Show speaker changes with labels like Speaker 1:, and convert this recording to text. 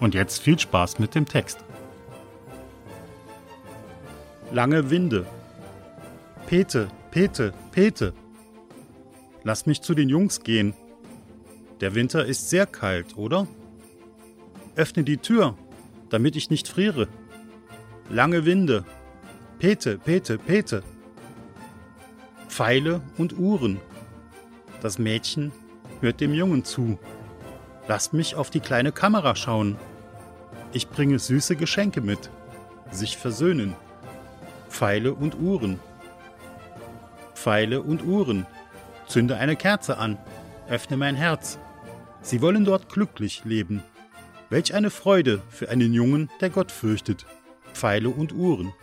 Speaker 1: Und jetzt viel Spaß mit dem Text. Lange Winde. Pete, Pete, Pete. Lass mich zu den Jungs gehen. Der Winter ist sehr kalt, oder? Öffne die Tür, damit ich nicht friere. Lange Winde. Pete, Pete, Pete. Pfeile und Uhren. Das Mädchen hört dem Jungen zu. Lasst mich auf die kleine Kamera schauen. Ich bringe süße Geschenke mit. Sich versöhnen. Pfeile und Uhren. Pfeile und Uhren. Zünde eine Kerze an. Öffne mein Herz. Sie wollen dort glücklich leben. Welch eine Freude für einen Jungen, der Gott fürchtet. Pfeile und Uhren.